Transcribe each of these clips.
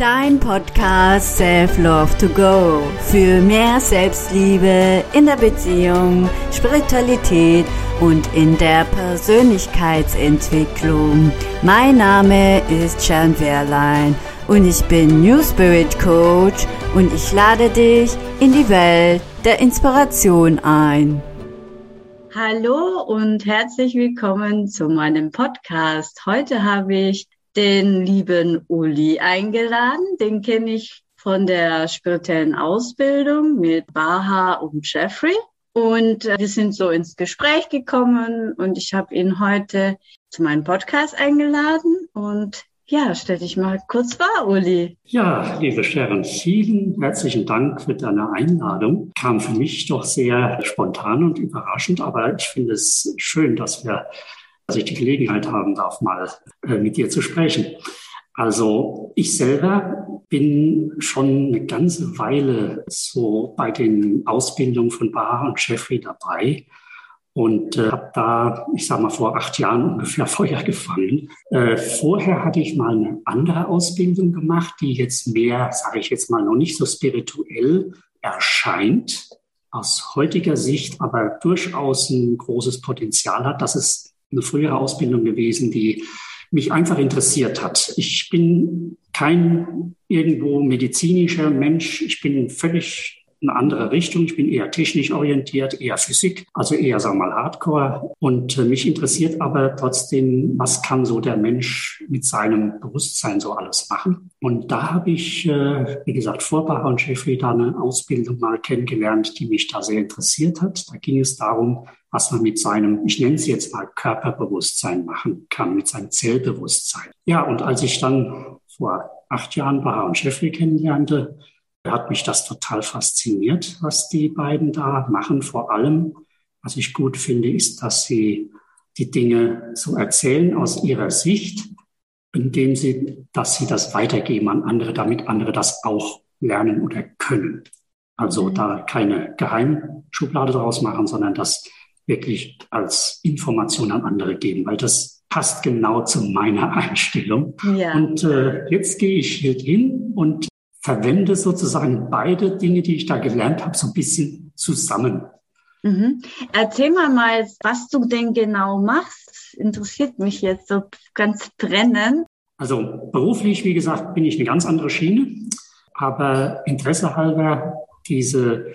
Dein Podcast Self Love to Go für mehr Selbstliebe in der Beziehung, Spiritualität und in der Persönlichkeitsentwicklung. Mein Name ist Jan Wehrlein und ich bin New Spirit Coach und ich lade dich in die Welt der Inspiration ein. Hallo und herzlich willkommen zu meinem Podcast. Heute habe ich den lieben Uli eingeladen. Den kenne ich von der spirituellen Ausbildung mit Baha und Jeffrey. Und äh, wir sind so ins Gespräch gekommen und ich habe ihn heute zu meinem Podcast eingeladen. Und ja, stell dich mal kurz vor, Uli. Ja, liebe Sharon, vielen herzlichen Dank für deine Einladung. Kam für mich doch sehr spontan und überraschend, aber ich finde es schön, dass wir dass ich die Gelegenheit haben darf, mal äh, mit dir zu sprechen. Also ich selber bin schon eine ganze Weile so bei den Ausbildungen von Bar und Jeffrey dabei und äh, habe da, ich sage mal, vor acht Jahren ungefähr Feuer gefangen. Äh, vorher hatte ich mal eine andere Ausbildung gemacht, die jetzt mehr, sage ich jetzt mal, noch nicht so spirituell erscheint, aus heutiger Sicht aber durchaus ein großes Potenzial hat. Das ist eine frühere Ausbildung gewesen, die mich einfach interessiert hat. Ich bin kein irgendwo medizinischer Mensch. Ich bin völlig eine andere Richtung. Ich bin eher technisch orientiert, eher Physik, also eher, sagen wir mal, Hardcore. Und äh, mich interessiert aber trotzdem, was kann so der Mensch mit seinem Bewusstsein so alles machen. Und da habe ich, äh, wie gesagt, vor Bacher und Jeffrey da eine Ausbildung mal kennengelernt, die mich da sehr interessiert hat. Da ging es darum, was man mit seinem, ich nenne es jetzt mal Körperbewusstsein machen kann, mit seinem Zellbewusstsein. Ja, und als ich dann vor acht Jahren Baha und Jeffrey kennenlernte, hat mich das total fasziniert, was die beiden da machen. Vor allem, was ich gut finde, ist, dass sie die Dinge so erzählen aus ihrer Sicht, indem sie, dass sie das weitergeben an andere, damit andere das auch lernen oder können. Also mhm. da keine Geheimschublade draus machen, sondern das wirklich als Information an andere geben, weil das passt genau zu meiner Einstellung. Ja. Und äh, jetzt gehe ich hier hin und verwende sozusagen beide Dinge, die ich da gelernt habe, so ein bisschen zusammen. Mhm. Erzähl mal mal, was du denn genau machst. Interessiert mich jetzt so ganz brennend. Also beruflich, wie gesagt, bin ich eine ganz andere Schiene. Aber Interesse halber diese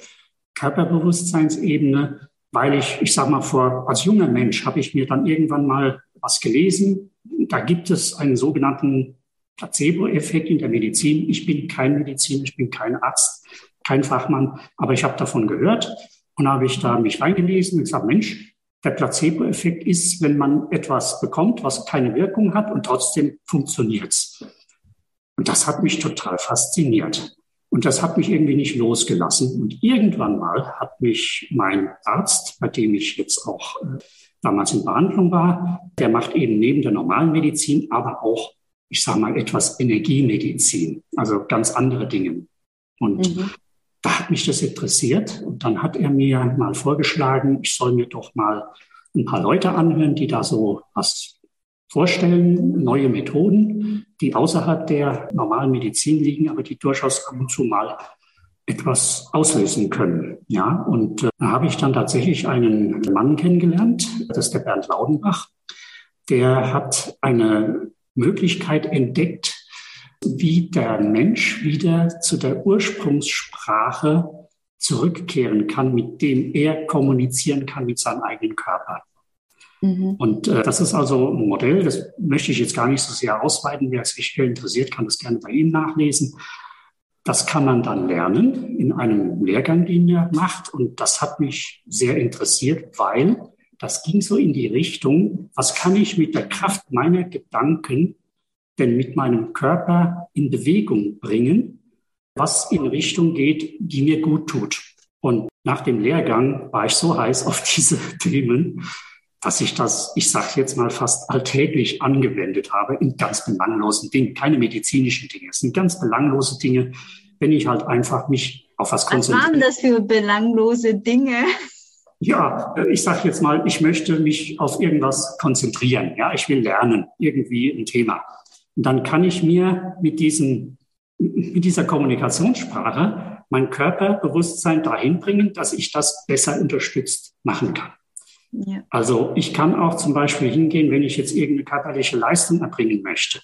Körperbewusstseinsebene, weil ich, ich sag mal, vor, als junger Mensch habe ich mir dann irgendwann mal was gelesen. Da gibt es einen sogenannten Placebo-Effekt in der Medizin. Ich bin kein Mediziner, ich bin kein Arzt, kein Fachmann, aber ich habe davon gehört und habe ich da mich reingelesen und gesagt, Mensch, der Placebo-Effekt ist, wenn man etwas bekommt, was keine Wirkung hat und trotzdem funktioniert's. Und das hat mich total fasziniert. Und das hat mich irgendwie nicht losgelassen. Und irgendwann mal hat mich mein Arzt, bei dem ich jetzt auch äh, damals in Behandlung war, der macht eben neben der normalen Medizin aber auch ich sage mal, etwas Energiemedizin, also ganz andere Dinge. Und mhm. da hat mich das interessiert. Und dann hat er mir mal vorgeschlagen, ich soll mir doch mal ein paar Leute anhören, die da so was vorstellen, neue Methoden, die außerhalb der normalen Medizin liegen, aber die durchaus ab und zu mal etwas auslösen können. Ja, und äh, da habe ich dann tatsächlich einen Mann kennengelernt, das ist der Bernd Laudenbach. Der hat eine Möglichkeit entdeckt, wie der Mensch wieder zu der Ursprungssprache zurückkehren kann, mit dem er kommunizieren kann mit seinem eigenen Körper. Mhm. Und äh, das ist also ein Modell, das möchte ich jetzt gar nicht so sehr ausweiten. Wer sich interessiert, kann das gerne bei Ihnen nachlesen. Das kann man dann lernen in einem Lehrgang, den er macht. Und das hat mich sehr interessiert, weil das ging so in die Richtung, was kann ich mit der Kraft meiner Gedanken denn mit meinem Körper in Bewegung bringen, was in Richtung geht, die mir gut tut. Und nach dem Lehrgang war ich so heiß auf diese Themen, dass ich das, ich sage jetzt mal fast alltäglich angewendet habe in ganz belanglosen Dingen, keine medizinischen Dinge. Es sind ganz belanglose Dinge, wenn ich halt einfach mich auf was konzentriere. Was waren das für belanglose Dinge? Ja, ich sage jetzt mal, ich möchte mich auf irgendwas konzentrieren. Ja, ich will lernen, irgendwie ein Thema. Und dann kann ich mir mit diesen mit dieser Kommunikationssprache mein Körperbewusstsein dahin bringen, dass ich das besser unterstützt machen kann. Also ich kann auch zum Beispiel hingehen, wenn ich jetzt irgendeine körperliche Leistung erbringen möchte,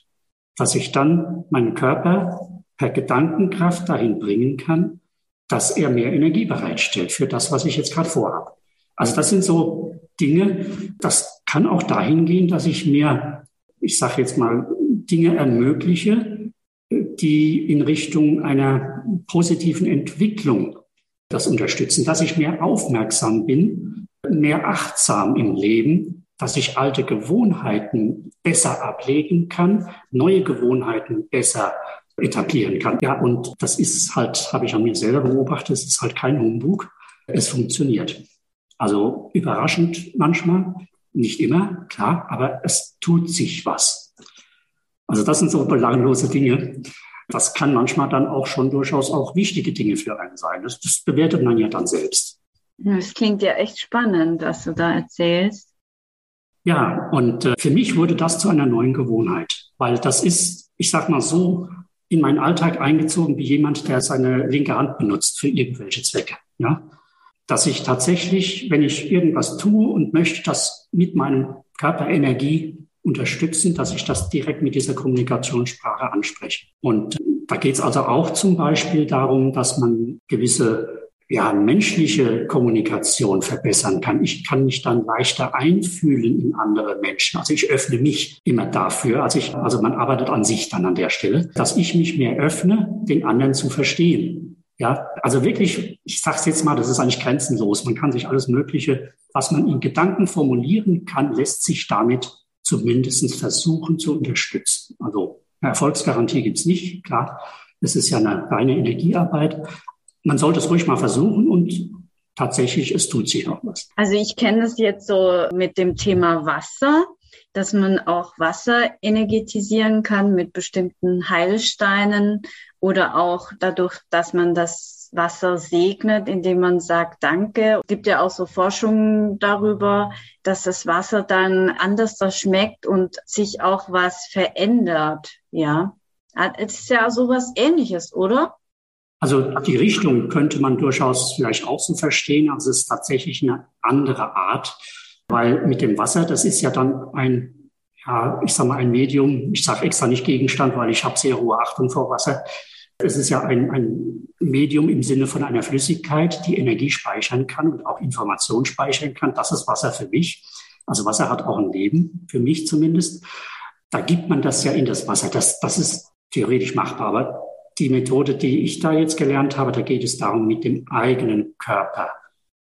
dass ich dann meinen Körper per Gedankenkraft dahin bringen kann, dass er mehr Energie bereitstellt für das, was ich jetzt gerade vorhabe. Also das sind so Dinge, das kann auch dahin gehen, dass ich mir, ich sage jetzt mal, Dinge ermögliche, die in Richtung einer positiven Entwicklung das unterstützen, dass ich mehr aufmerksam bin, mehr achtsam im Leben, dass ich alte Gewohnheiten besser ablegen kann, neue Gewohnheiten besser etablieren kann. Ja, und das ist halt, habe ich an mir selber beobachtet, es ist halt kein Humbug. Es funktioniert. Also überraschend manchmal, nicht immer, klar, aber es tut sich was. Also das sind so belanglose Dinge. Das kann manchmal dann auch schon durchaus auch wichtige Dinge für einen sein. Das, das bewertet man ja dann selbst. Das klingt ja echt spannend, was du da erzählst. Ja, und äh, für mich wurde das zu einer neuen Gewohnheit, weil das ist, ich sag mal so, in meinen Alltag eingezogen wie jemand, der seine linke Hand benutzt für irgendwelche Zwecke. Ja, dass ich tatsächlich, wenn ich irgendwas tue und möchte das mit meinem Körper Energie unterstützen, dass ich das direkt mit dieser Kommunikationssprache anspreche. Und da geht es also auch zum Beispiel darum, dass man gewisse ja, menschliche Kommunikation verbessern kann. Ich kann mich dann leichter einfühlen in andere Menschen. Also ich öffne mich immer dafür. Also ich, also man arbeitet an sich dann an der Stelle, dass ich mich mehr öffne, den anderen zu verstehen. Ja, also wirklich, ich sage es jetzt mal, das ist eigentlich grenzenlos. Man kann sich alles Mögliche, was man in Gedanken formulieren kann, lässt sich damit zumindest versuchen zu unterstützen. Also eine Erfolgsgarantie gibt's nicht, klar. Es ist ja eine reine Energiearbeit, man sollte es ruhig mal versuchen und tatsächlich, es tut sich auch was. Also ich kenne das jetzt so mit dem Thema Wasser, dass man auch Wasser energetisieren kann mit bestimmten Heilsteinen oder auch dadurch, dass man das Wasser segnet, indem man sagt Danke. Es gibt ja auch so Forschungen darüber, dass das Wasser dann anders schmeckt und sich auch was verändert. Ja, es ist ja sowas Ähnliches, oder? Also die Richtung könnte man durchaus vielleicht auch so verstehen. Also es ist tatsächlich eine andere Art, weil mit dem Wasser, das ist ja dann ein, ja, ich sag mal ein Medium. Ich sage extra nicht Gegenstand, weil ich habe sehr hohe Achtung vor Wasser. Es ist ja ein, ein Medium im Sinne von einer Flüssigkeit, die Energie speichern kann und auch Information speichern kann. Das ist Wasser für mich. Also Wasser hat auch ein Leben, für mich zumindest. Da gibt man das ja in das Wasser. Das, das ist theoretisch machbar. Aber die Methode, die ich da jetzt gelernt habe, da geht es darum, mit dem eigenen Körper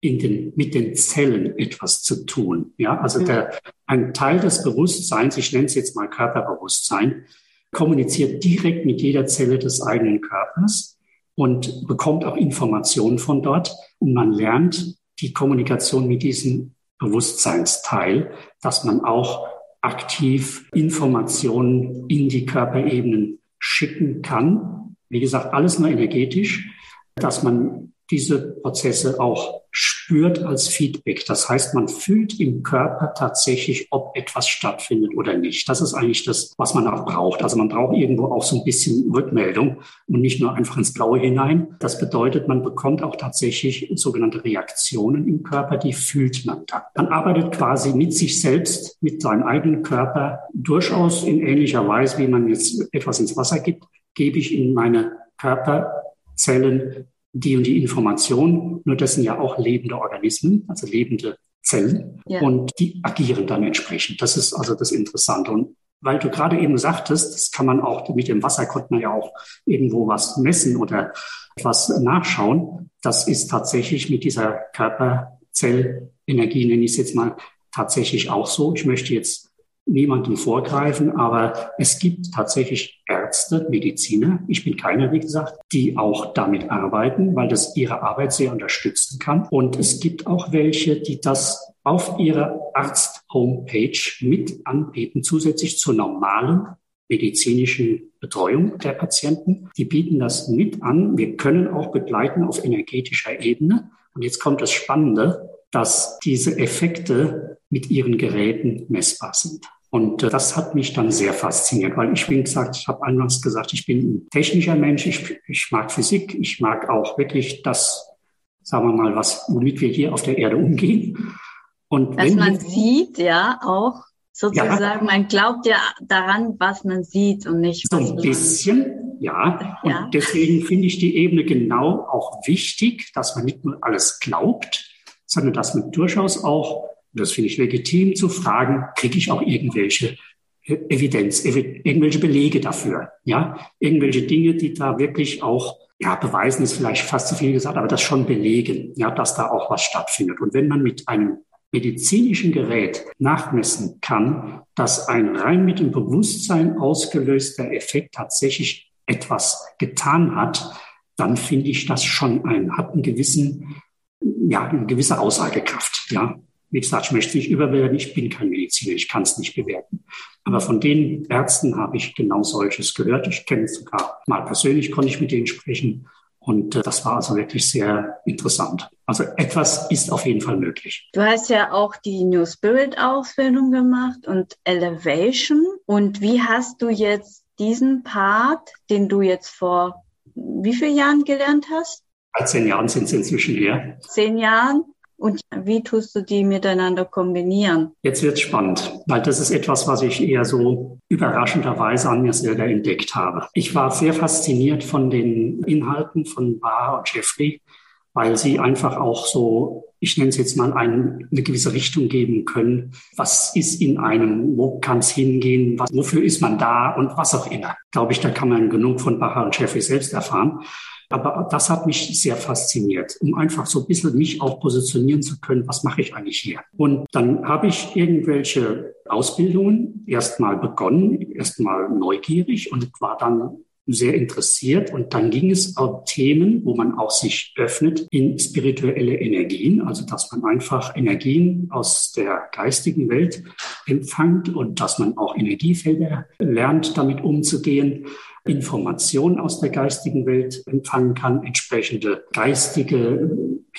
in den, mit den Zellen etwas zu tun. Ja, also der, ein Teil des Bewusstseins, ich nenne es jetzt mal Körperbewusstsein, kommuniziert direkt mit jeder Zelle des eigenen Körpers und bekommt auch Informationen von dort. Und man lernt die Kommunikation mit diesem Bewusstseinsteil, dass man auch aktiv Informationen in die Körperebenen schicken kann, wie gesagt, alles nur energetisch, dass man diese Prozesse auch spürt als Feedback. Das heißt, man fühlt im Körper tatsächlich, ob etwas stattfindet oder nicht. Das ist eigentlich das, was man auch braucht. Also man braucht irgendwo auch so ein bisschen Rückmeldung und nicht nur einfach ins Blaue hinein. Das bedeutet, man bekommt auch tatsächlich sogenannte Reaktionen im Körper, die fühlt man dann. Man arbeitet quasi mit sich selbst, mit seinem eigenen Körper, durchaus in ähnlicher Weise, wie man jetzt etwas ins Wasser gibt, gebe ich in meine Körperzellen die und die Information. Nur das sind ja auch lebende Organismen, also lebende Zellen. Ja. Und die agieren dann entsprechend. Das ist also das Interessante. Und weil du gerade eben sagtest, das kann man auch mit dem Wasser konnte man ja auch irgendwo was messen oder etwas nachschauen. Das ist tatsächlich mit dieser Körperzellenergie, nenne ich es jetzt mal, tatsächlich auch so. Ich möchte jetzt niemandem vorgreifen, aber es gibt tatsächlich Ärzte, Mediziner, ich bin keiner, wie gesagt, die auch damit arbeiten, weil das ihre Arbeit sehr unterstützen kann. Und es gibt auch welche, die das auf ihrer Arzt-Homepage mit anbieten, zusätzlich zur normalen medizinischen Betreuung der Patienten. Die bieten das mit an. Wir können auch begleiten auf energetischer Ebene. Und jetzt kommt das Spannende, dass diese Effekte mit ihren Geräten messbar sind. Und äh, das hat mich dann sehr fasziniert, weil ich, wie gesagt, ich habe anfangs gesagt, ich bin ein technischer Mensch, ich, ich mag Physik, ich mag auch wirklich das, sagen wir mal, was, womit wir hier auf der Erde umgehen. Und Dass man sieht, ja, auch sozusagen, ja, man glaubt ja daran, was man sieht und nicht so ein bisschen, ja. Und ja. deswegen finde ich die Ebene genau auch wichtig, dass man nicht nur alles glaubt, sondern dass man durchaus auch das finde ich legitim zu fragen, kriege ich auch irgendwelche Evidenz, irgendwelche Belege dafür, ja, irgendwelche Dinge, die da wirklich auch, ja, beweisen ist vielleicht fast zu viel gesagt, aber das schon belegen, ja, dass da auch was stattfindet. Und wenn man mit einem medizinischen Gerät nachmessen kann, dass ein rein mit dem Bewusstsein ausgelöster Effekt tatsächlich etwas getan hat, dann finde ich das schon ein, hat einen gewissen, ja, eine gewisse Aussagekraft, ja. Wie gesagt, ich möchte nicht überbewerten, ich bin kein Mediziner, ich kann es nicht bewerten. Aber von den Ärzten habe ich genau solches gehört. Ich kenne es sogar mal persönlich, konnte ich mit denen sprechen. Und äh, das war also wirklich sehr interessant. Also etwas ist auf jeden Fall möglich. Du hast ja auch die New Spirit Ausbildung gemacht und Elevation. Und wie hast du jetzt diesen Part, den du jetzt vor wie vielen Jahren gelernt hast? Zehn Jahren sind es inzwischen her. Zehn Jahren. Und wie tust du die miteinander kombinieren? Jetzt wird es spannend, weil das ist etwas, was ich eher so überraschenderweise an mir selber entdeckt habe. Ich war sehr fasziniert von den Inhalten von Bar und Jeffrey, weil sie einfach auch so, ich nenne es jetzt mal, ein, eine gewisse Richtung geben können. Was ist in einem? Wo kann es hingehen? Was, wofür ist man da? Und was auch immer. Glaube ich, da kann man genug von Bacher und Jeffrey selbst erfahren. Aber das hat mich sehr fasziniert, um einfach so ein bisschen mich auch positionieren zu können, was mache ich eigentlich hier? Und dann habe ich irgendwelche Ausbildungen erstmal begonnen, erstmal neugierig und war dann sehr interessiert. Und dann ging es auf Themen, wo man auch sich öffnet in spirituelle Energien, also dass man einfach Energien aus der geistigen Welt empfängt und dass man auch Energiefelder lernt, damit umzugehen. Informationen aus der geistigen Welt empfangen kann, entsprechende geistige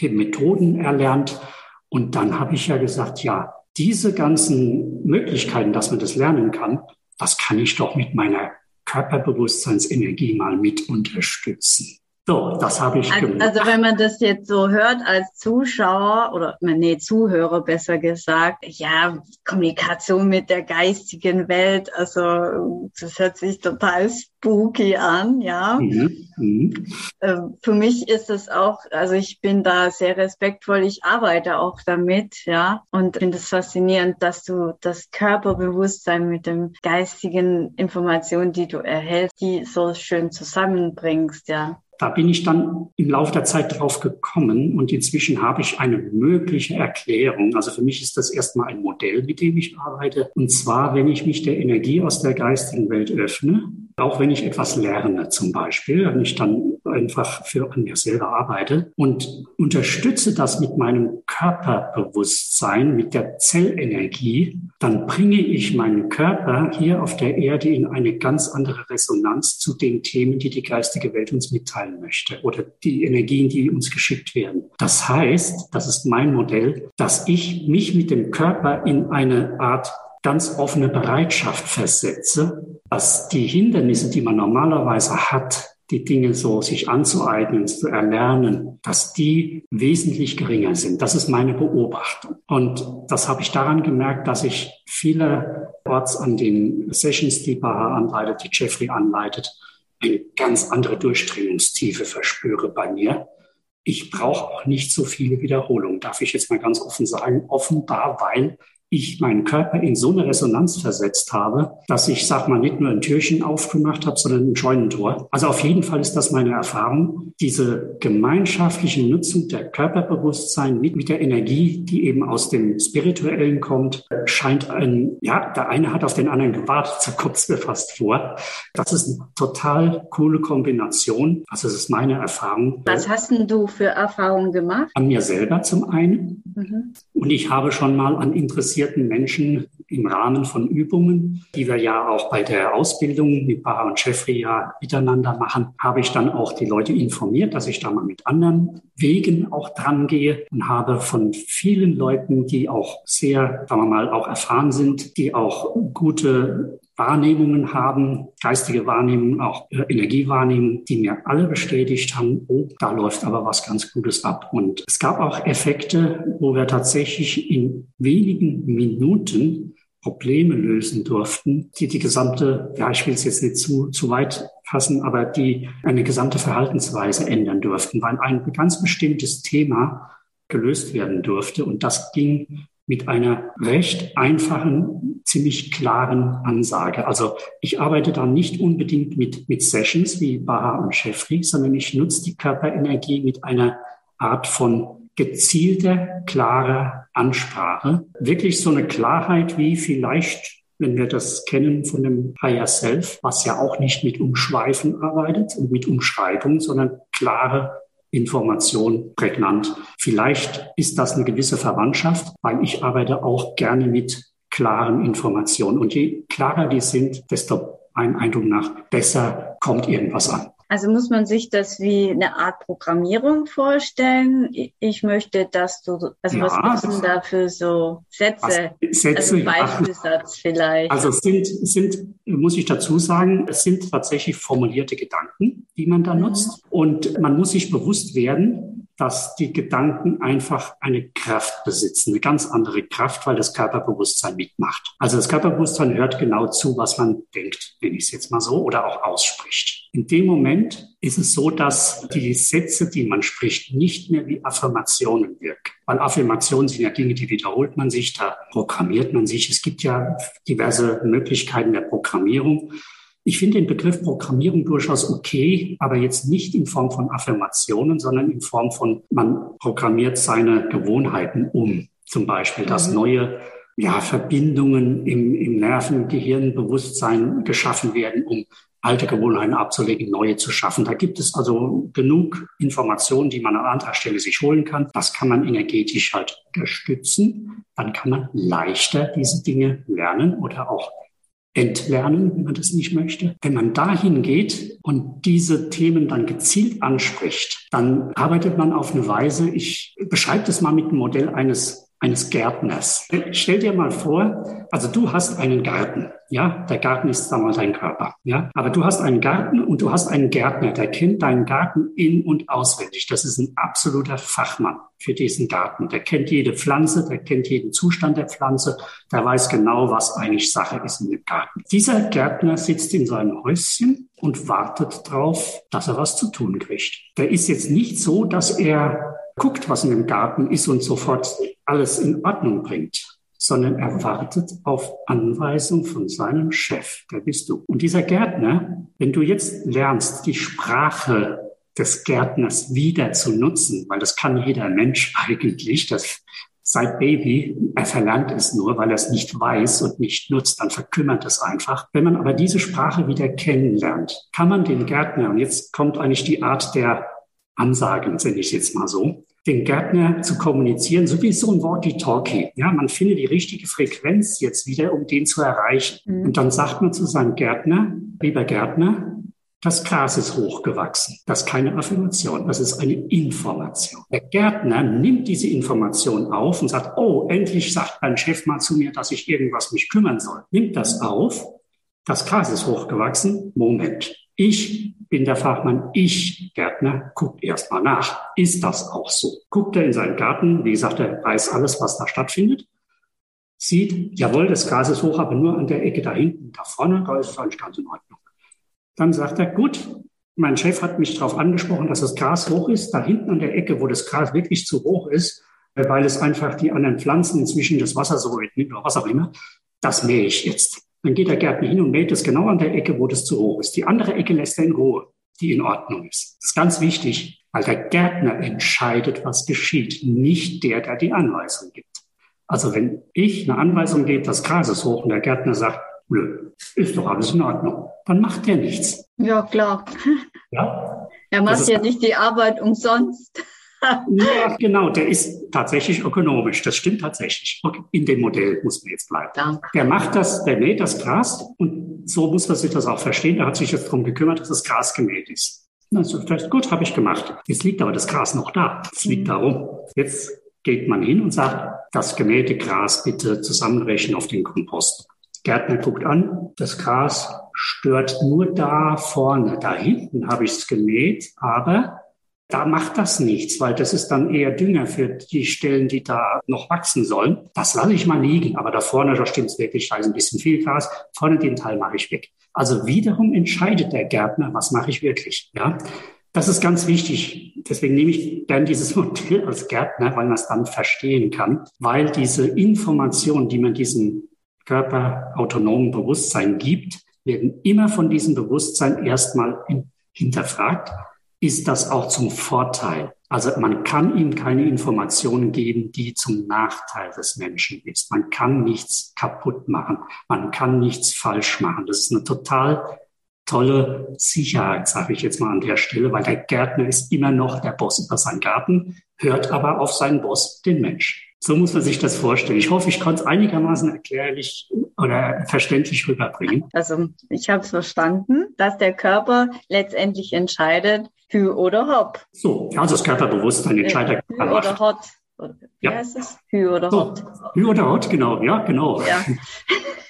äh, Methoden erlernt. Und dann habe ich ja gesagt, ja, diese ganzen Möglichkeiten, dass man das lernen kann, das kann ich doch mit meiner Körperbewusstseinsenergie mal mit unterstützen. So, das habe ich also, gemacht. Also wenn man das jetzt so hört als Zuschauer oder nee, Zuhörer besser gesagt, ja, Kommunikation mit der geistigen Welt, also das hört sich total spooky an, ja. Mhm. Mhm. Ähm, für mich ist es auch, also ich bin da sehr respektvoll, ich arbeite auch damit, ja, und finde es faszinierend, dass du das Körperbewusstsein mit dem geistigen Informationen, die du erhältst, die so schön zusammenbringst, ja. Da bin ich dann im Laufe der Zeit drauf gekommen und inzwischen habe ich eine mögliche Erklärung. Also für mich ist das erstmal ein Modell, mit dem ich arbeite. Und zwar, wenn ich mich der Energie aus der geistigen Welt öffne, auch wenn ich etwas lerne zum Beispiel, wenn ich dann einfach für an mir selber arbeite und unterstütze das mit meinem Körperbewusstsein, mit der Zellenergie, dann bringe ich meinen Körper hier auf der Erde in eine ganz andere Resonanz zu den Themen, die die geistige Welt uns mitteilen möchte oder die Energien, die uns geschickt werden. Das heißt, das ist mein Modell, dass ich mich mit dem Körper in eine Art ganz offene Bereitschaft versetze, dass die Hindernisse, die man normalerweise hat, die Dinge so sich anzueignen, zu erlernen, dass die wesentlich geringer sind. Das ist meine Beobachtung. Und das habe ich daran gemerkt, dass ich vielerorts an den Sessions, die Baha anleitet, die Jeffrey anleitet, eine ganz andere Durchdringungstiefe verspüre bei mir. Ich brauche auch nicht so viele Wiederholungen, darf ich jetzt mal ganz offen sagen. Offenbar, weil ich meinen Körper in so eine Resonanz versetzt habe, dass ich, sag mal, nicht nur ein Türchen aufgemacht habe, sondern ein Scheunentor. Also auf jeden Fall ist das meine Erfahrung. Diese gemeinschaftliche Nutzung der Körperbewusstsein mit, mit der Energie, die eben aus dem Spirituellen kommt, scheint ein, ja, der eine hat auf den anderen gewartet, so kommt es mir fast vor. Das ist eine total coole Kombination. Also das ist meine Erfahrung. Was hast denn du für Erfahrungen gemacht? An mir selber zum einen. Mhm. Und ich habe schon mal an interessierten Menschen im Rahmen von Übungen, die wir ja auch bei der Ausbildung mit Baha und Jeffrey ja miteinander machen, habe ich dann auch die Leute informiert, dass ich da mal mit anderen Wegen auch dran gehe und habe von vielen Leuten, die auch sehr, sagen wir mal, auch erfahren sind, die auch gute Wahrnehmungen haben, geistige Wahrnehmungen, auch äh, Energiewahrnehmungen, die mir alle bestätigt haben, oh, da läuft aber was ganz Gutes ab. Und es gab auch Effekte, wo wir tatsächlich in wenigen Minuten Probleme lösen durften, die die gesamte, ja, ich will es jetzt nicht zu, zu weit fassen, aber die eine gesamte Verhaltensweise ändern durften, weil ein ganz bestimmtes Thema gelöst werden durfte. Und das ging mit einer recht einfachen, ziemlich klaren Ansage. Also ich arbeite da nicht unbedingt mit, mit Sessions wie Baha und Shefri, sondern ich nutze die Körperenergie mit einer Art von gezielter, klarer Ansprache. Wirklich so eine Klarheit wie vielleicht wenn wir das kennen von dem Higher Self, was ja auch nicht mit Umschweifen arbeitet und mit Umschreibung, sondern klare Information prägnant. Vielleicht ist das eine gewisse Verwandtschaft, weil ich arbeite auch gerne mit klaren Informationen. Und je klarer die sind, desto ein Eindruck nach besser kommt irgendwas an. Also muss man sich das wie eine Art Programmierung vorstellen. Ich möchte, dass du, also ja, was sind da für so Sätze? Sätze also Beispielsatz ja. vielleicht. Also es sind, sind, muss ich dazu sagen, es sind tatsächlich formulierte Gedanken, die man da mhm. nutzt. Und man muss sich bewusst werden, dass die Gedanken einfach eine Kraft besitzen, eine ganz andere Kraft, weil das Körperbewusstsein mitmacht. Also das Körperbewusstsein hört genau zu, was man denkt, nenne ich es jetzt mal so, oder auch ausspricht. In dem Moment ist es so, dass die Sätze, die man spricht, nicht mehr wie Affirmationen wirken. Weil Affirmationen sind ja Dinge, die wiederholt man sich, da programmiert man sich. Es gibt ja diverse Möglichkeiten der Programmierung. Ich finde den Begriff Programmierung durchaus okay, aber jetzt nicht in Form von Affirmationen, sondern in Form von, man programmiert seine Gewohnheiten um. Zum Beispiel, dass mhm. neue ja, Verbindungen im, im Nerven, Gehirn, Bewusstsein geschaffen werden, um alte Gewohnheiten abzulegen, neue zu schaffen. Da gibt es also genug Informationen, die man an anderer Stelle sich holen kann. Das kann man energetisch halt unterstützen. Dann kann man leichter diese Dinge lernen oder auch entlernen, wenn man das nicht möchte. Wenn man dahin geht und diese Themen dann gezielt anspricht, dann arbeitet man auf eine Weise, ich beschreibe das mal mit dem Modell eines eines Gärtners. Stell dir mal vor, also du hast einen Garten, ja, der Garten ist damals dein Körper, ja, aber du hast einen Garten und du hast einen Gärtner, der kennt deinen Garten in- und auswendig. Das ist ein absoluter Fachmann für diesen Garten. Der kennt jede Pflanze, der kennt jeden Zustand der Pflanze, der weiß genau, was eigentlich Sache ist in dem Garten. Dieser Gärtner sitzt in seinem Häuschen und wartet drauf, dass er was zu tun kriegt. Der ist jetzt nicht so, dass er guckt, was in dem Garten ist und sofort alles in Ordnung bringt, sondern er wartet auf Anweisung von seinem Chef, der bist du. Und dieser Gärtner, wenn du jetzt lernst, die Sprache des Gärtners wieder zu nutzen, weil das kann jeder Mensch eigentlich, das seit Baby, er verlernt es nur, weil er es nicht weiß und nicht nutzt, dann verkümmert es einfach. Wenn man aber diese Sprache wieder kennenlernt, kann man den Gärtner, und jetzt kommt eigentlich die Art der Ansagen, nenne ich jetzt mal so, den Gärtner zu kommunizieren, so wie so ein Walkie-Talkie. Ja, man findet die richtige Frequenz jetzt wieder, um den zu erreichen. Mhm. Und dann sagt man zu seinem Gärtner, lieber Gärtner, das Gras ist hochgewachsen. Das ist keine Affirmation, das ist eine Information. Der Gärtner nimmt diese Information auf und sagt, oh, endlich sagt mein Chef mal zu mir, dass ich irgendwas mich kümmern soll. Nimmt das auf, das Gras ist hochgewachsen. Moment. Ich bin der Fachmann, ich, Gärtner, guckt erstmal nach. Ist das auch so? Guckt er in seinen Garten, wie gesagt, er weiß alles, was da stattfindet, sieht, jawohl, das Gras ist hoch, aber nur an der Ecke da hinten, da vorne, da ist es eigentlich ganz in Ordnung. Dann sagt er, gut, mein Chef hat mich darauf angesprochen, dass das Gras hoch ist, da hinten an der Ecke, wo das Gras wirklich zu hoch ist, weil es einfach die anderen Pflanzen inzwischen das Wasser so mitnimmt oder was auch immer, das mähe ich jetzt. Dann geht der Gärtner hin und mäht es genau an der Ecke, wo das zu hoch ist. Die andere Ecke lässt er in Ruhe, die in Ordnung ist. Das ist ganz wichtig, weil der Gärtner entscheidet, was geschieht, nicht der, der die Anweisung gibt. Also wenn ich eine Anweisung gebe, das Gras ist hoch und der Gärtner sagt, nö, ist doch alles in Ordnung, dann macht der nichts. Ja, klar. Ja? Er macht ja nicht die Arbeit umsonst. Ja, genau, der ist tatsächlich ökonomisch. Das stimmt tatsächlich. In dem Modell muss man jetzt bleiben. Danke. Der macht das, der mäht das Gras und so muss man sich das auch verstehen. Er hat sich jetzt darum gekümmert, dass das Gras gemäht ist. Also, gut, habe ich gemacht. Jetzt liegt aber das Gras noch da. Es liegt mhm. darum. Jetzt geht man hin und sagt, das gemähte Gras bitte zusammenrechnen auf den Kompost. Gärtner guckt an, das Gras stört nur da vorne. Da hinten habe ich es gemäht, aber da macht das nichts, weil das ist dann eher Dünger für die Stellen, die da noch wachsen sollen. Das lasse ich mal liegen. Aber da vorne, da stimmt es wirklich, da ist ein bisschen viel Gras. Vorne den Teil mache ich weg. Also wiederum entscheidet der Gärtner, was mache ich wirklich. Ja, das ist ganz wichtig. Deswegen nehme ich gern dieses Modell als Gärtner, weil man es dann verstehen kann, weil diese Informationen, die man diesem körperautonomen Bewusstsein gibt, werden immer von diesem Bewusstsein erstmal hinterfragt ist das auch zum Vorteil. Also man kann ihm keine Informationen geben, die zum Nachteil des Menschen ist. Man kann nichts kaputt machen. Man kann nichts falsch machen. Das ist eine total tolle Sicherheit, sage ich jetzt mal an der Stelle, weil der Gärtner ist immer noch der Boss über seinen Garten, hört aber auf seinen Boss, den Mensch. So muss man sich das vorstellen. Ich hoffe, ich konnte es einigermaßen erklärlich oder verständlich rüberbringen. Also ich habe es verstanden, dass der Körper letztendlich entscheidet, Hü oder Hop. So, also das Körperbewusstsein entscheidet. Hü oder Hot. Wie ja. heißt es? Hü oder so, Hot. Hü oder Hot, genau, ja, genau. Ja.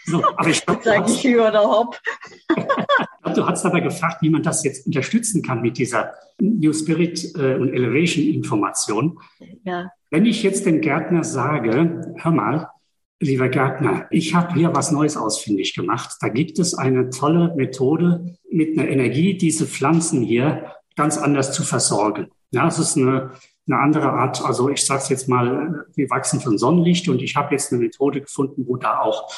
So, aber ich glaube, sage ich Hü oder Hop. du hast aber gefragt, wie man das jetzt unterstützen kann mit dieser New Spirit äh, und Elevation Information. Ja. Wenn ich jetzt dem Gärtner sage, hör mal, lieber Gärtner, ich habe hier was Neues ausfindig gemacht. Da gibt es eine tolle Methode mit einer Energie, diese Pflanzen hier ganz anders zu versorgen. Ja, es ist eine, eine andere Art, also ich sage es jetzt mal, wir wachsen von Sonnenlicht und ich habe jetzt eine Methode gefunden, wo da auch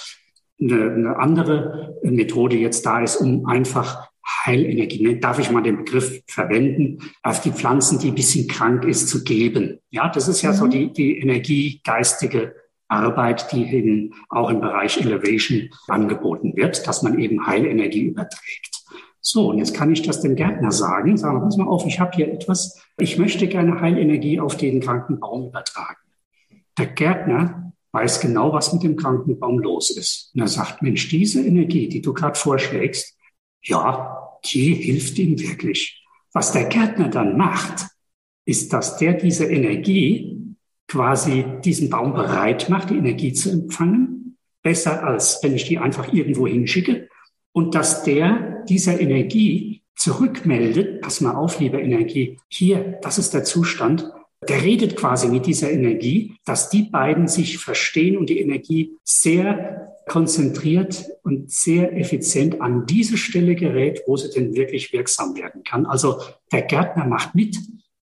eine, eine andere Methode jetzt da ist, um einfach Heilenergie, ne, darf ich mal den Begriff verwenden, auf die Pflanzen, die ein bisschen krank ist, zu geben. Ja, das ist ja mhm. so die, die energiegeistige Arbeit, die eben auch im Bereich Elevation angeboten wird, dass man eben Heilenergie überträgt. So, und jetzt kann ich das dem Gärtner sagen, sagen, pass mal auf, ich habe hier etwas, ich möchte gerne Heilenergie auf den kranken Baum übertragen. Der Gärtner weiß genau, was mit dem kranken Baum los ist. Und er sagt, Mensch, diese Energie, die du gerade vorschlägst, ja, die hilft ihm wirklich. Was der Gärtner dann macht, ist, dass der diese Energie quasi diesen Baum bereit macht, die Energie zu empfangen. Besser als wenn ich die einfach irgendwo hinschicke. Und dass der dieser Energie zurückmeldet, pass mal auf, liebe Energie, hier, das ist der Zustand. Der redet quasi mit dieser Energie, dass die beiden sich verstehen und die Energie sehr konzentriert und sehr effizient an diese Stelle gerät, wo sie denn wirklich wirksam werden kann. Also der Gärtner macht mit,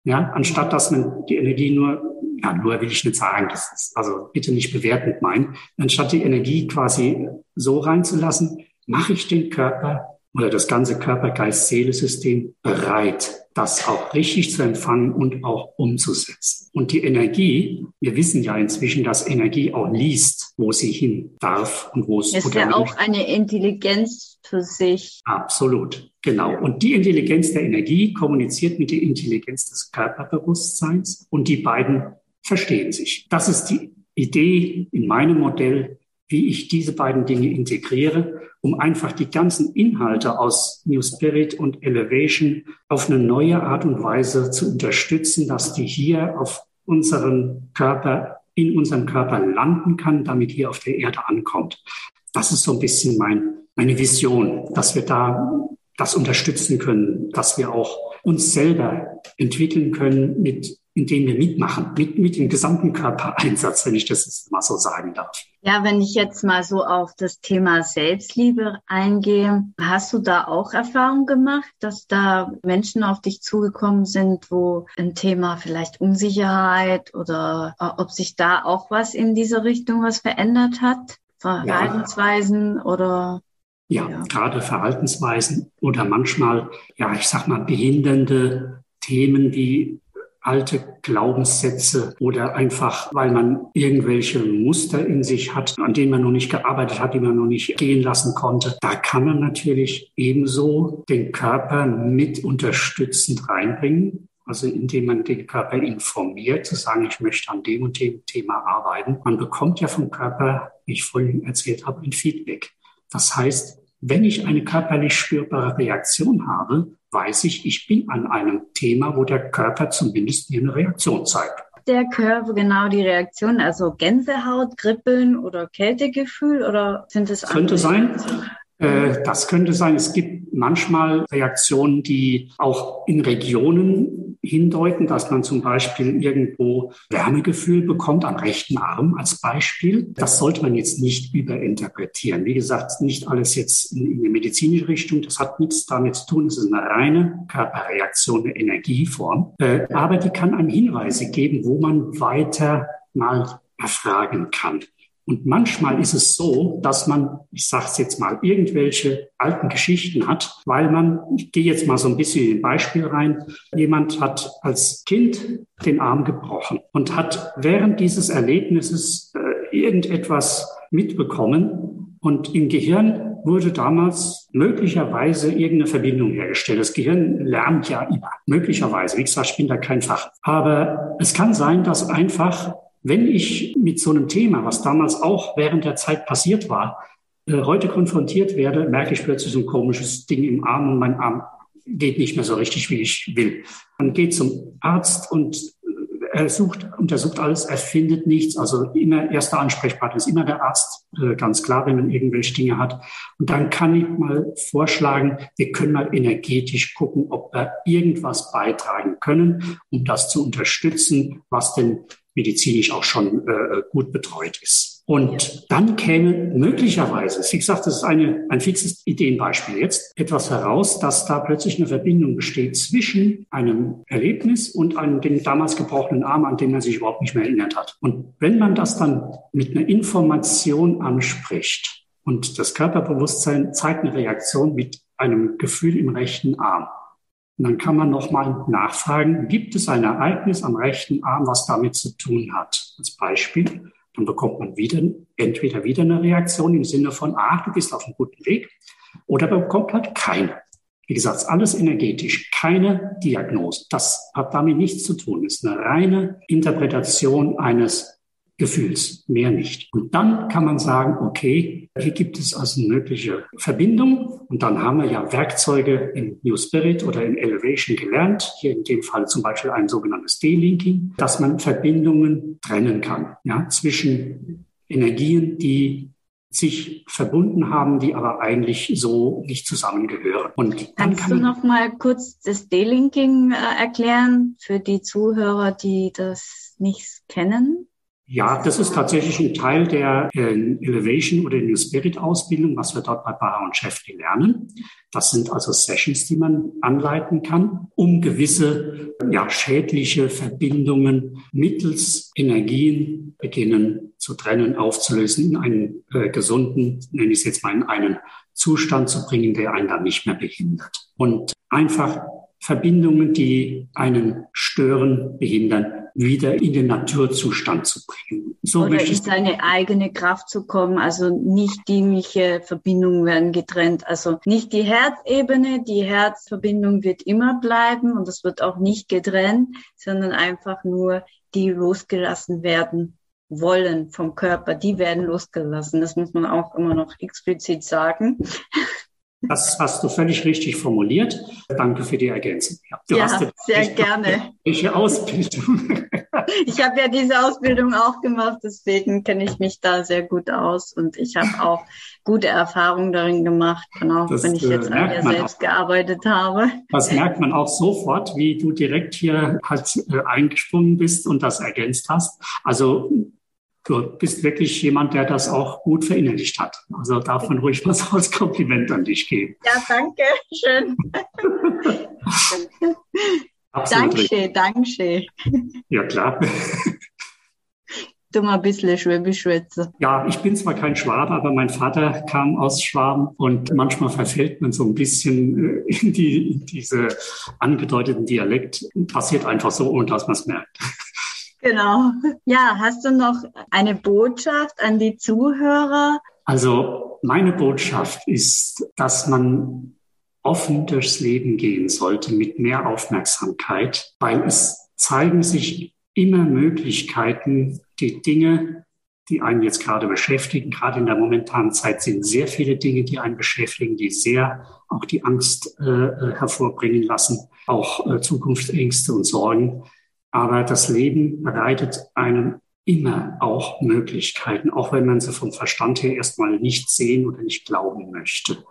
ja, anstatt dass man die Energie nur, ja, nur will ich nicht sagen, das ist also bitte nicht bewertend meinen, anstatt die Energie quasi so reinzulassen, mache ich den Körper oder das ganze Körper-Geist-Seele-System bereit, das auch richtig zu empfangen und auch umzusetzen. Und die Energie, wir wissen ja inzwischen, dass Energie auch liest, wo sie hin darf und wo es ist ja auch eine Intelligenz für sich. Absolut, genau. Und die Intelligenz der Energie kommuniziert mit der Intelligenz des Körperbewusstseins und die beiden verstehen sich. Das ist die Idee in meinem Modell, wie ich diese beiden Dinge integriere, um einfach die ganzen Inhalte aus New Spirit und Elevation auf eine neue Art und Weise zu unterstützen, dass die hier auf unseren Körper, in unserem Körper landen kann, damit hier auf der Erde ankommt. Das ist so ein bisschen mein, meine Vision, dass wir da das unterstützen können, dass wir auch uns selber entwickeln können mit in denen wir mitmachen, mit, mit dem gesamten Körpereinsatz, wenn ich das mal so sagen darf. Ja, wenn ich jetzt mal so auf das Thema Selbstliebe eingehe, hast du da auch Erfahrung gemacht, dass da Menschen auf dich zugekommen sind, wo ein Thema vielleicht Unsicherheit oder äh, ob sich da auch was in diese Richtung was verändert hat? Verhaltensweisen ja. oder ja, ja, gerade Verhaltensweisen oder manchmal, ja, ich sag mal, behindernde Themen wie alte Glaubenssätze oder einfach, weil man irgendwelche Muster in sich hat, an denen man noch nicht gearbeitet hat, die man noch nicht gehen lassen konnte. Da kann man natürlich ebenso den Körper mit unterstützend reinbringen also indem man den Körper informiert, zu sagen, ich möchte an dem und dem Thema arbeiten. Man bekommt ja vom Körper, wie ich vorhin erzählt habe, ein Feedback. Das heißt, wenn ich eine körperlich spürbare Reaktion habe, weiß ich, ich bin an einem Thema, wo der Körper zumindest mir eine Reaktion zeigt. Der Körper genau die Reaktion, also Gänsehaut, Kribbeln oder Kältegefühl oder sind es andere? Könnte sein. Äh, das könnte sein. Es gibt manchmal Reaktionen, die auch in Regionen hindeuten, dass man zum Beispiel irgendwo Wärmegefühl bekommt am rechten Arm als Beispiel. Das sollte man jetzt nicht überinterpretieren. Wie gesagt, nicht alles jetzt in, in die medizinische Richtung. Das hat nichts damit zu tun. Es ist eine reine Körperreaktion, eine Energieform. Äh, aber die kann einem Hinweise geben, wo man weiter mal erfragen kann. Und manchmal ist es so, dass man, ich sage es jetzt mal, irgendwelche alten Geschichten hat, weil man, ich gehe jetzt mal so ein bisschen in ein Beispiel rein, jemand hat als Kind den Arm gebrochen und hat während dieses Erlebnisses äh, irgendetwas mitbekommen und im Gehirn wurde damals möglicherweise irgendeine Verbindung hergestellt. Das Gehirn lernt ja immer, möglicherweise. Wie gesagt, ich bin da kein Fach. Aber es kann sein, dass einfach wenn ich mit so einem Thema, was damals auch während der Zeit passiert war, äh, heute konfrontiert werde, merke ich plötzlich so ein komisches Ding im Arm und mein Arm geht nicht mehr so richtig, wie ich will. Man geht zum Arzt und äh, er sucht, untersucht alles, er findet nichts. Also immer erster Ansprechpartner ist immer der Arzt, äh, ganz klar, wenn man irgendwelche Dinge hat. Und dann kann ich mal vorschlagen, wir können mal energetisch gucken, ob wir irgendwas beitragen können, um das zu unterstützen, was denn medizinisch auch schon äh, gut betreut ist. Und dann käme möglicherweise, wie gesagt, das ist eine, ein fixes Ideenbeispiel jetzt, etwas heraus, dass da plötzlich eine Verbindung besteht zwischen einem Erlebnis und einem dem damals gebrochenen Arm, an den man sich überhaupt nicht mehr erinnert hat. Und wenn man das dann mit einer Information anspricht und das Körperbewusstsein zeigt eine Reaktion mit einem Gefühl im rechten Arm, und dann kann man nochmal nachfragen, gibt es ein Ereignis am rechten Arm, was damit zu tun hat? Als Beispiel. Dann bekommt man wieder, entweder wieder eine Reaktion im Sinne von, ah, du bist auf einem guten Weg, oder bekommt halt keine. Wie gesagt, alles energetisch, keine Diagnose. Das hat damit nichts zu tun. Es ist eine reine Interpretation eines Gefühls, mehr nicht. Und dann kann man sagen, okay, hier gibt es also eine mögliche Verbindung. Und dann haben wir ja Werkzeuge in New Spirit oder in Elevation gelernt. Hier in dem Fall zum Beispiel ein sogenanntes D-Linking, dass man Verbindungen trennen kann, ja, zwischen Energien, die sich verbunden haben, die aber eigentlich so nicht zusammengehören. Und Kannst kann du noch mal kurz das D-Linking äh, erklären für die Zuhörer, die das nicht kennen? Ja, das ist tatsächlich ein Teil der äh, Elevation oder New Spirit Ausbildung, was wir dort bei Baha und Shefri lernen. Das sind also Sessions, die man anleiten kann, um gewisse ja, schädliche Verbindungen mittels Energien beginnen zu trennen, aufzulösen, in einen äh, gesunden, nenne ich es jetzt mal, in einen Zustand zu bringen, der einen dann nicht mehr behindert. Und einfach Verbindungen, die einen stören, behindern, wieder in den Naturzustand zu bringen. So Oder in seine eigene Kraft zu kommen. Also nicht dienliche Verbindungen werden getrennt. Also nicht die Herzebene. Die Herzverbindung wird immer bleiben und es wird auch nicht getrennt, sondern einfach nur die losgelassen werden wollen vom Körper, die werden losgelassen. Das muss man auch immer noch explizit sagen. Das hast du völlig richtig formuliert. Danke für die Ergänzung. Ja, du ja sehr gerne. Welche Ausbildung? Ich habe ja diese Ausbildung auch gemacht, deswegen kenne ich mich da sehr gut aus und ich habe auch gute Erfahrungen darin gemacht, genau, das, wenn ich jetzt äh, an mir selbst auch. gearbeitet habe. Das merkt man auch sofort, wie du direkt hier halt äh, eingesprungen bist und das ergänzt hast. Also du bist wirklich jemand, der das auch gut verinnerlicht hat. Also man ruhig was als Kompliment an dich geben. Ja, danke. Schön. danke, danke. Ja, klar. Du mal ein bisschen Schwäbisch schwätzen. Ja, ich bin zwar kein Schwabe, aber mein Vater kam aus Schwaben und manchmal verfällt man so ein bisschen äh, in, die, in diese angedeuteten Dialekt. Passiert einfach so, ohne dass man es merkt. Genau. Ja, hast du noch eine Botschaft an die Zuhörer? Also meine Botschaft ist, dass man offen durchs Leben gehen sollte mit mehr Aufmerksamkeit, weil es zeigen sich immer Möglichkeiten, die Dinge, die einen jetzt gerade beschäftigen, gerade in der momentanen Zeit sind sehr viele Dinge, die einen beschäftigen, die sehr auch die Angst äh, äh hervorbringen lassen, auch äh, Zukunftsängste und Sorgen. Aber das Leben bereitet einem immer auch Möglichkeiten, auch wenn man sie vom Verstand her erstmal nicht sehen oder nicht glauben möchte.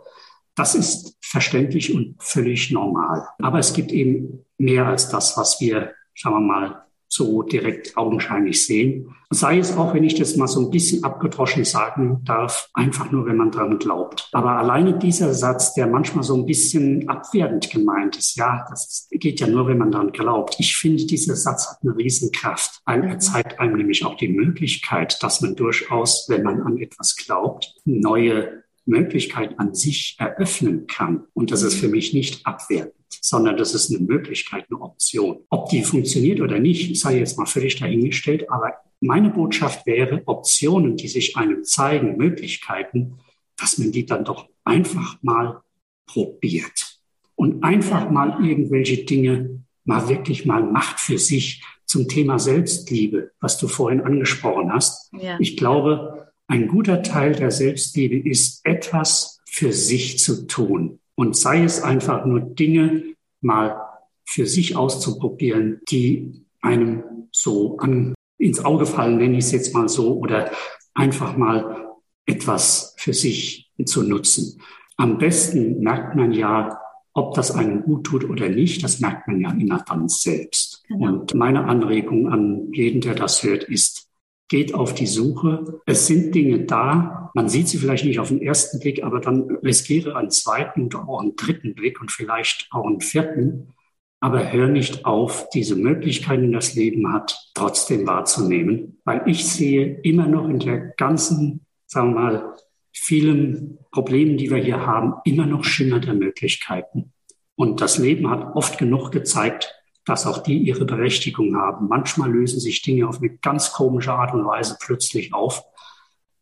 Das ist verständlich und völlig normal. Aber es gibt eben mehr als das, was wir, sagen wir mal, so direkt augenscheinlich sehen. Sei es auch, wenn ich das mal so ein bisschen abgedroschen sagen darf, einfach nur, wenn man dran glaubt. Aber alleine dieser Satz, der manchmal so ein bisschen abwertend gemeint ist, ja, das geht ja nur, wenn man dran glaubt. Ich finde, dieser Satz hat eine Riesenkraft, weil er mhm. zeigt einem nämlich auch die Möglichkeit, dass man durchaus, wenn man an etwas glaubt, neue Möglichkeit an sich eröffnen kann. Und das ist für mich nicht abwertend, sondern das ist eine Möglichkeit, eine Option. Ob die funktioniert oder nicht, sei jetzt mal völlig dahingestellt. Aber meine Botschaft wäre, Optionen, die sich einem zeigen, Möglichkeiten, dass man die dann doch einfach mal probiert und einfach mal irgendwelche Dinge mal wirklich mal macht für sich zum Thema Selbstliebe, was du vorhin angesprochen hast. Ja. Ich glaube, ein guter Teil der Selbstliebe ist, etwas für sich zu tun. Und sei es einfach nur Dinge mal für sich auszuprobieren, die einem so an, ins Auge fallen, nenne ich es jetzt mal so, oder einfach mal etwas für sich zu nutzen. Am besten merkt man ja, ob das einem gut tut oder nicht, das merkt man ja immer dann selbst. Genau. Und meine Anregung an jeden, der das hört, ist, geht auf die Suche. Es sind Dinge da. Man sieht sie vielleicht nicht auf den ersten Blick, aber dann riskiere einen zweiten und auch einen dritten Blick und vielleicht auch einen vierten. Aber hör nicht auf, diese Möglichkeiten, die das Leben hat, trotzdem wahrzunehmen. Weil ich sehe immer noch in der ganzen, sagen wir mal, vielen Problemen, die wir hier haben, immer noch Schimmer der Möglichkeiten. Und das Leben hat oft genug gezeigt, dass auch die ihre Berechtigung haben. Manchmal lösen sich Dinge auf eine ganz komische Art und Weise plötzlich auf.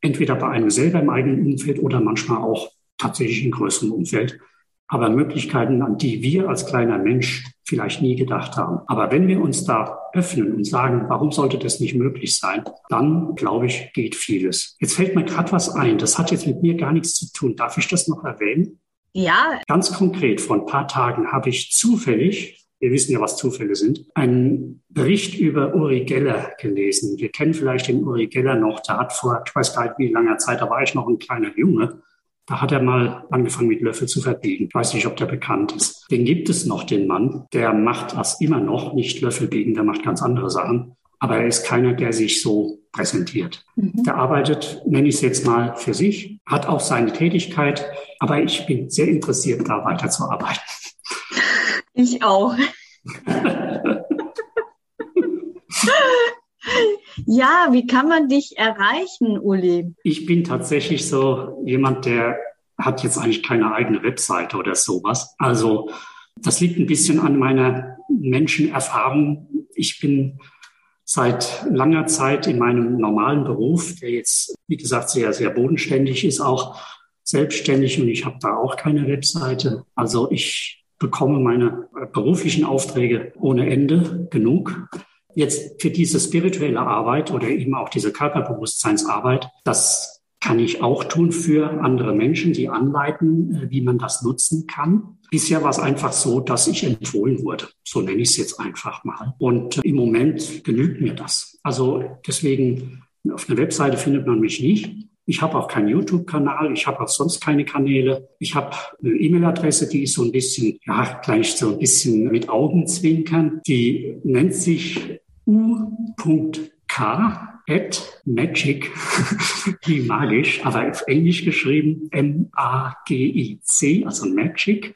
Entweder bei einem selber im eigenen Umfeld oder manchmal auch tatsächlich in größerem Umfeld. Aber Möglichkeiten, an die wir als kleiner Mensch vielleicht nie gedacht haben. Aber wenn wir uns da öffnen und sagen, warum sollte das nicht möglich sein, dann glaube ich, geht vieles. Jetzt fällt mir gerade was ein. Das hat jetzt mit mir gar nichts zu tun. Darf ich das noch erwähnen? Ja. Ganz konkret, vor ein paar Tagen habe ich zufällig wir wissen ja, was Zufälle sind, einen Bericht über Uri Geller gelesen. Wir kennen vielleicht den Uri Geller noch. Der hat vor, ich weiß gar nicht wie langer Zeit, da war ich noch ein kleiner Junge. Da hat er mal angefangen mit Löffel zu verbiegen. Ich weiß nicht, ob der bekannt ist. Den gibt es noch, den Mann. Der macht das immer noch, nicht Löffel biegen, der macht ganz andere Sachen. Aber er ist keiner, der sich so präsentiert. Mhm. Der arbeitet, nenne ich es jetzt mal, für sich, hat auch seine Tätigkeit. Aber ich bin sehr interessiert, da weiterzuarbeiten. Ich auch. ja, wie kann man dich erreichen, Uli? Ich bin tatsächlich so jemand, der hat jetzt eigentlich keine eigene Webseite oder sowas. Also das liegt ein bisschen an meiner Menschenerfahrung. Ich bin seit langer Zeit in meinem normalen Beruf, der jetzt, wie gesagt, sehr, sehr bodenständig ist, auch selbstständig und ich habe da auch keine Webseite. Also ich bekomme meine beruflichen Aufträge ohne Ende genug. Jetzt für diese spirituelle Arbeit oder eben auch diese Körperbewusstseinsarbeit, das kann ich auch tun für andere Menschen, die anleiten, äh, wie man das nutzen kann. Bisher war es einfach so, dass ich empfohlen wurde. So nenne ich es jetzt einfach mal. Und äh, im Moment genügt mir das. Also deswegen auf einer Webseite findet man mich nicht. Ich habe auch keinen YouTube-Kanal, ich habe auch sonst keine Kanäle. Ich habe eine E-Mail-Adresse, die ist so ein bisschen, ja, gleich so ein bisschen mit Augenzwinkern. Die nennt sich u.k at magic, wie magisch, aber auf Englisch geschrieben, M-A-G-I-C, also magic,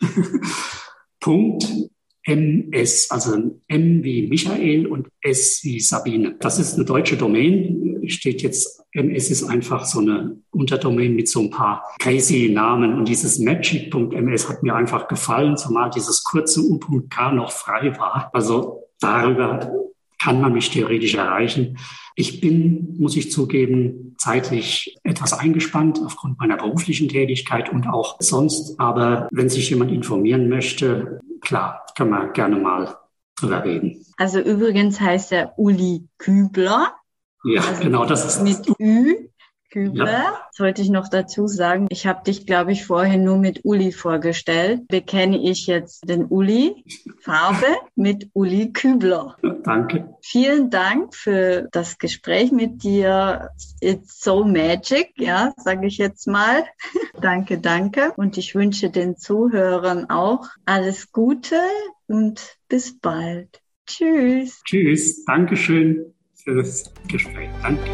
Punkt MS, also M wie Michael und S wie Sabine. Das ist eine deutsche Domain. Steht jetzt, MS ist einfach so eine Unterdomain mit so ein paar crazy Namen. Und dieses Magic.ms hat mir einfach gefallen, zumal dieses kurze U.K noch frei war. Also darüber kann man mich theoretisch erreichen. Ich bin, muss ich zugeben, zeitlich etwas eingespannt aufgrund meiner beruflichen Tätigkeit und auch sonst. Aber wenn sich jemand informieren möchte, klar, kann man gerne mal drüber reden. Also übrigens heißt er Uli Kübler. Ja, also genau, das ist mit Ü. Kübler. Ja. Sollte ich noch dazu sagen, ich habe dich, glaube ich, vorhin nur mit Uli vorgestellt. Bekenne ich jetzt den Uli Farbe mit Uli Kübler. Danke. Vielen Dank für das Gespräch mit dir. It's so magic, ja, sage ich jetzt mal. danke, danke. Und ich wünsche den Zuhörern auch alles Gute und bis bald. Tschüss. Tschüss. Dankeschön dieses Gespräch. Danke.